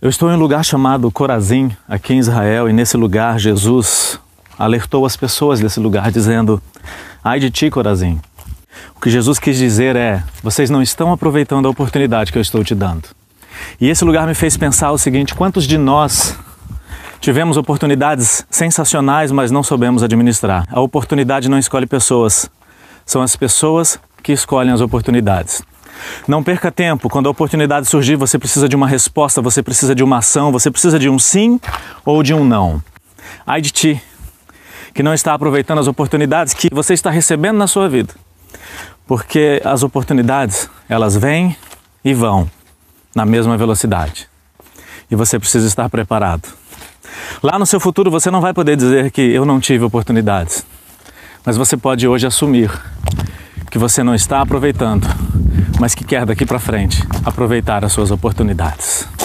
Eu estou em um lugar chamado Corazim, aqui em Israel, e nesse lugar Jesus alertou as pessoas desse lugar, dizendo: Ai de ti, Corazim. O que Jesus quis dizer é: vocês não estão aproveitando a oportunidade que eu estou te dando. E esse lugar me fez pensar o seguinte: quantos de nós tivemos oportunidades sensacionais, mas não soubemos administrar? A oportunidade não escolhe pessoas, são as pessoas que escolhem as oportunidades. Não perca tempo. Quando a oportunidade surgir, você precisa de uma resposta, você precisa de uma ação, você precisa de um sim ou de um não. Ai de ti, que não está aproveitando as oportunidades que você está recebendo na sua vida. Porque as oportunidades, elas vêm e vão na mesma velocidade. E você precisa estar preparado. Lá no seu futuro você não vai poder dizer que eu não tive oportunidades. Mas você pode hoje assumir que você não está aproveitando mas que quer daqui para frente aproveitar as suas oportunidades.